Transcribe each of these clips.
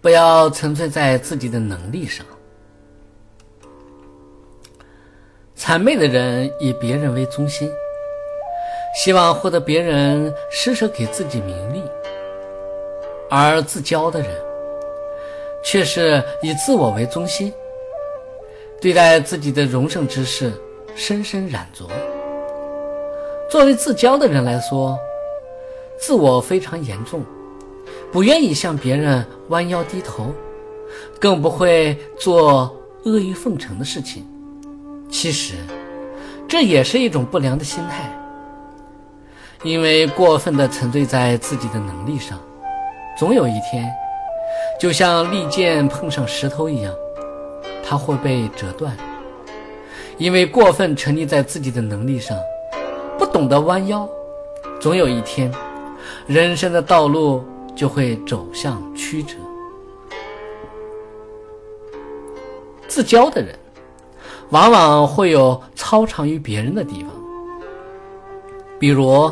不要沉醉在自己的能力上。谄媚的人以别人为中心，希望获得别人施舍给自己名利；而自骄的人，却是以自我为中心，对待自己的荣盛之事深深染着。作为自骄的人来说，自我非常严重，不愿意向别人弯腰低头，更不会做阿谀奉承的事情。其实，这也是一种不良的心态，因为过分的沉醉在自己的能力上，总有一天，就像利剑碰上石头一样，它会被折断。因为过分沉溺在自己的能力上，不懂得弯腰，总有一天，人生的道路就会走向曲折。自骄的人。往往会有超常于别人的地方，比如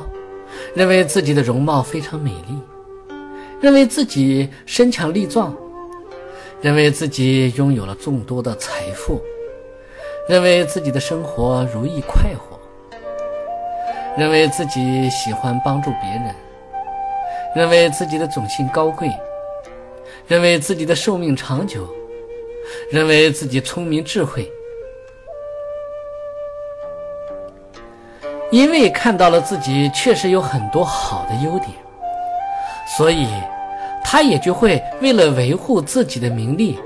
认为自己的容貌非常美丽，认为自己身强力壮，认为自己拥有了众多的财富，认为自己的生活如意快活，认为自己喜欢帮助别人，认为自己的种姓高贵，认为自己的寿命长久，认为自己聪明智慧。因为看到了自己确实有很多好的优点，所以他也就会为了维护自己的名利，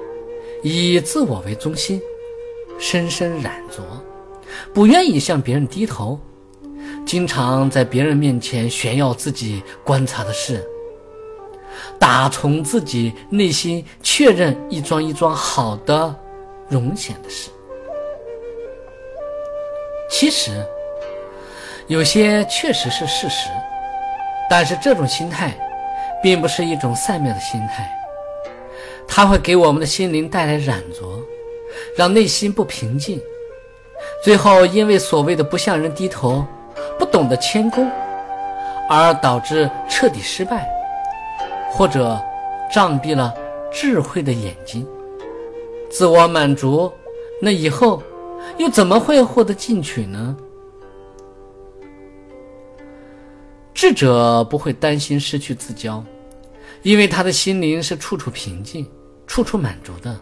以自我为中心，深深染着，不愿意向别人低头，经常在别人面前炫耀自己观察的事，打从自己内心确认一桩一桩好的、荣显的事。其实。有些确实是事实，但是这种心态，并不是一种善妙的心态，它会给我们的心灵带来染着，让内心不平静，最后因为所谓的不向人低头，不懂得谦恭，而导致彻底失败，或者障蔽了智慧的眼睛，自我满足，那以后又怎么会获得进取呢？智者不会担心失去自骄，因为他的心灵是处处平静、处处满足的。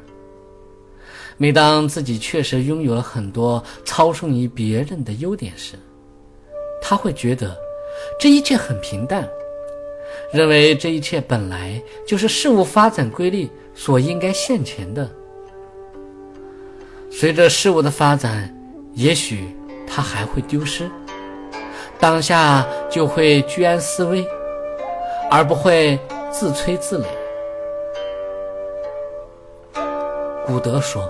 每当自己确实拥有了很多超胜于别人的优点时，他会觉得这一切很平淡，认为这一切本来就是事物发展规律所应该现前的。随着事物的发展，也许他还会丢失。当下就会居安思危，而不会自吹自擂。古德说：“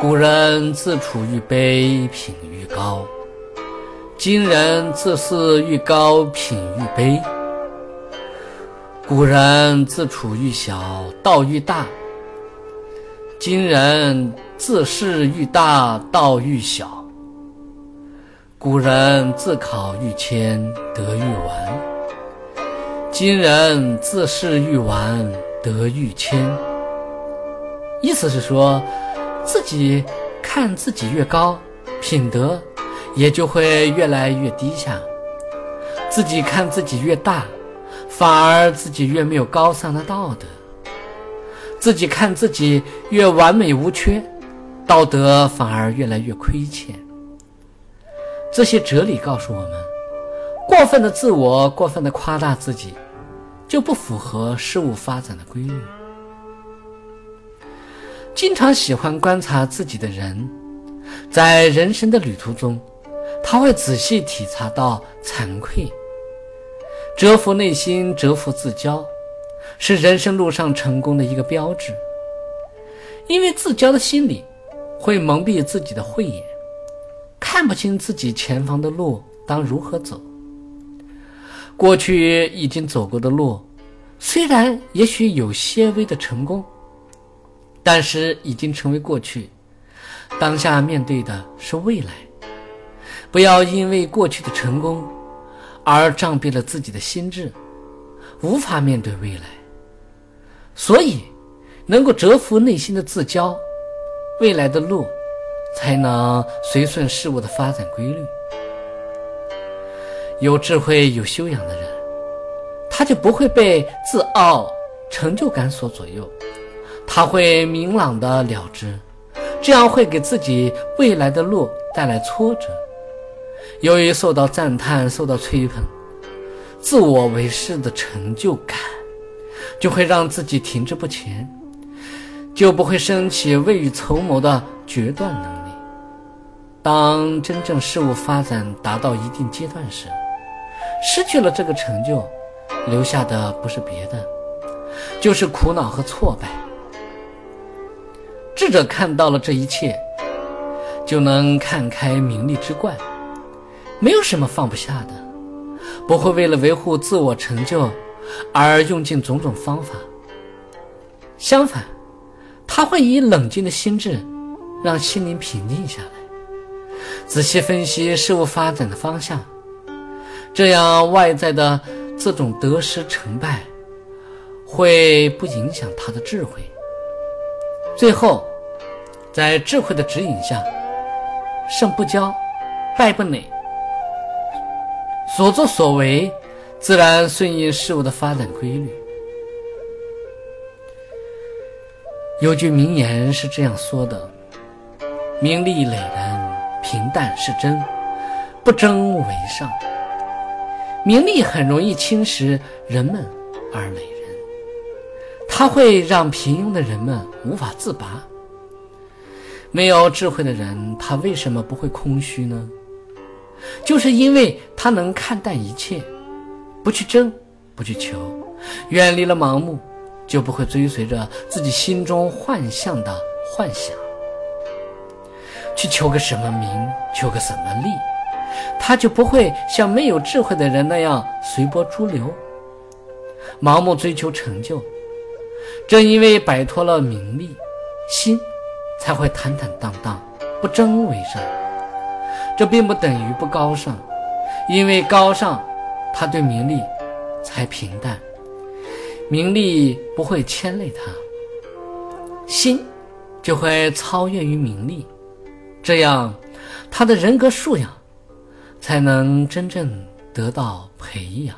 古人自处愈卑，品愈高；今人自恃愈高，品愈卑。古人自处愈小，道愈大；今人自恃愈大，道愈小。”古人自考愈谦，德愈完；今人自恃愈完，德愈谦。意思是说，自己看自己越高，品德也就会越来越低下；自己看自己越大，反而自己越没有高尚的道德；自己看自己越完美无缺，道德反而越来越亏欠。这些哲理告诉我们，过分的自我、过分的夸大自己，就不符合事物发展的规律。经常喜欢观察自己的人，在人生的旅途中，他会仔细体察到惭愧、折服内心、折服自骄，是人生路上成功的一个标志。因为自骄的心理，会蒙蔽自己的慧眼。看不清自己前方的路当如何走，过去已经走过的路，虽然也许有些微的成功，但是已经成为过去。当下面对的是未来，不要因为过去的成功而障蔽了自己的心智，无法面对未来。所以能够折服内心的自骄，未来的路才能随顺事物的发展规律。有智慧、有修养的人，他就不会被自傲、成就感所左右，他会明朗的了之，这样会给自己未来的路带来挫折。由于受到赞叹、受到吹捧，自我为是的成就感，就会让自己停滞不前，就不会升起未雨绸缪的决断能力。当真正事物发展达到一定阶段时，失去了这个成就，留下的不是别的，就是苦恼和挫败。智者看到了这一切，就能看开名利之怪，没有什么放不下的，不会为了维护自我成就而用尽种种方法。相反，他会以冷静的心智，让心灵平静下来，仔细分析事物发展的方向。这样，外在的这种得失成败，会不影响他的智慧。最后，在智慧的指引下，胜不骄，败不馁，所作所为自然顺应事物的发展规律。有句名言是这样说的：“名利累人，平淡是真，不争为上。”名利很容易侵蚀人们而累人，它会让平庸的人们无法自拔。没有智慧的人，他为什么不会空虚呢？就是因为他能看淡一切，不去争，不去求，远离了盲目，就不会追随着自己心中幻象的幻想，去求个什么名，求个什么利。他就不会像没有智慧的人那样随波逐流，盲目追求成就。正因为摆脱了名利，心才会坦坦荡荡，不争为上。这并不等于不高尚，因为高尚，他对名利才平淡，名利不会牵累他，心就会超越于名利，这样他的人格素养。才能真正得到培养。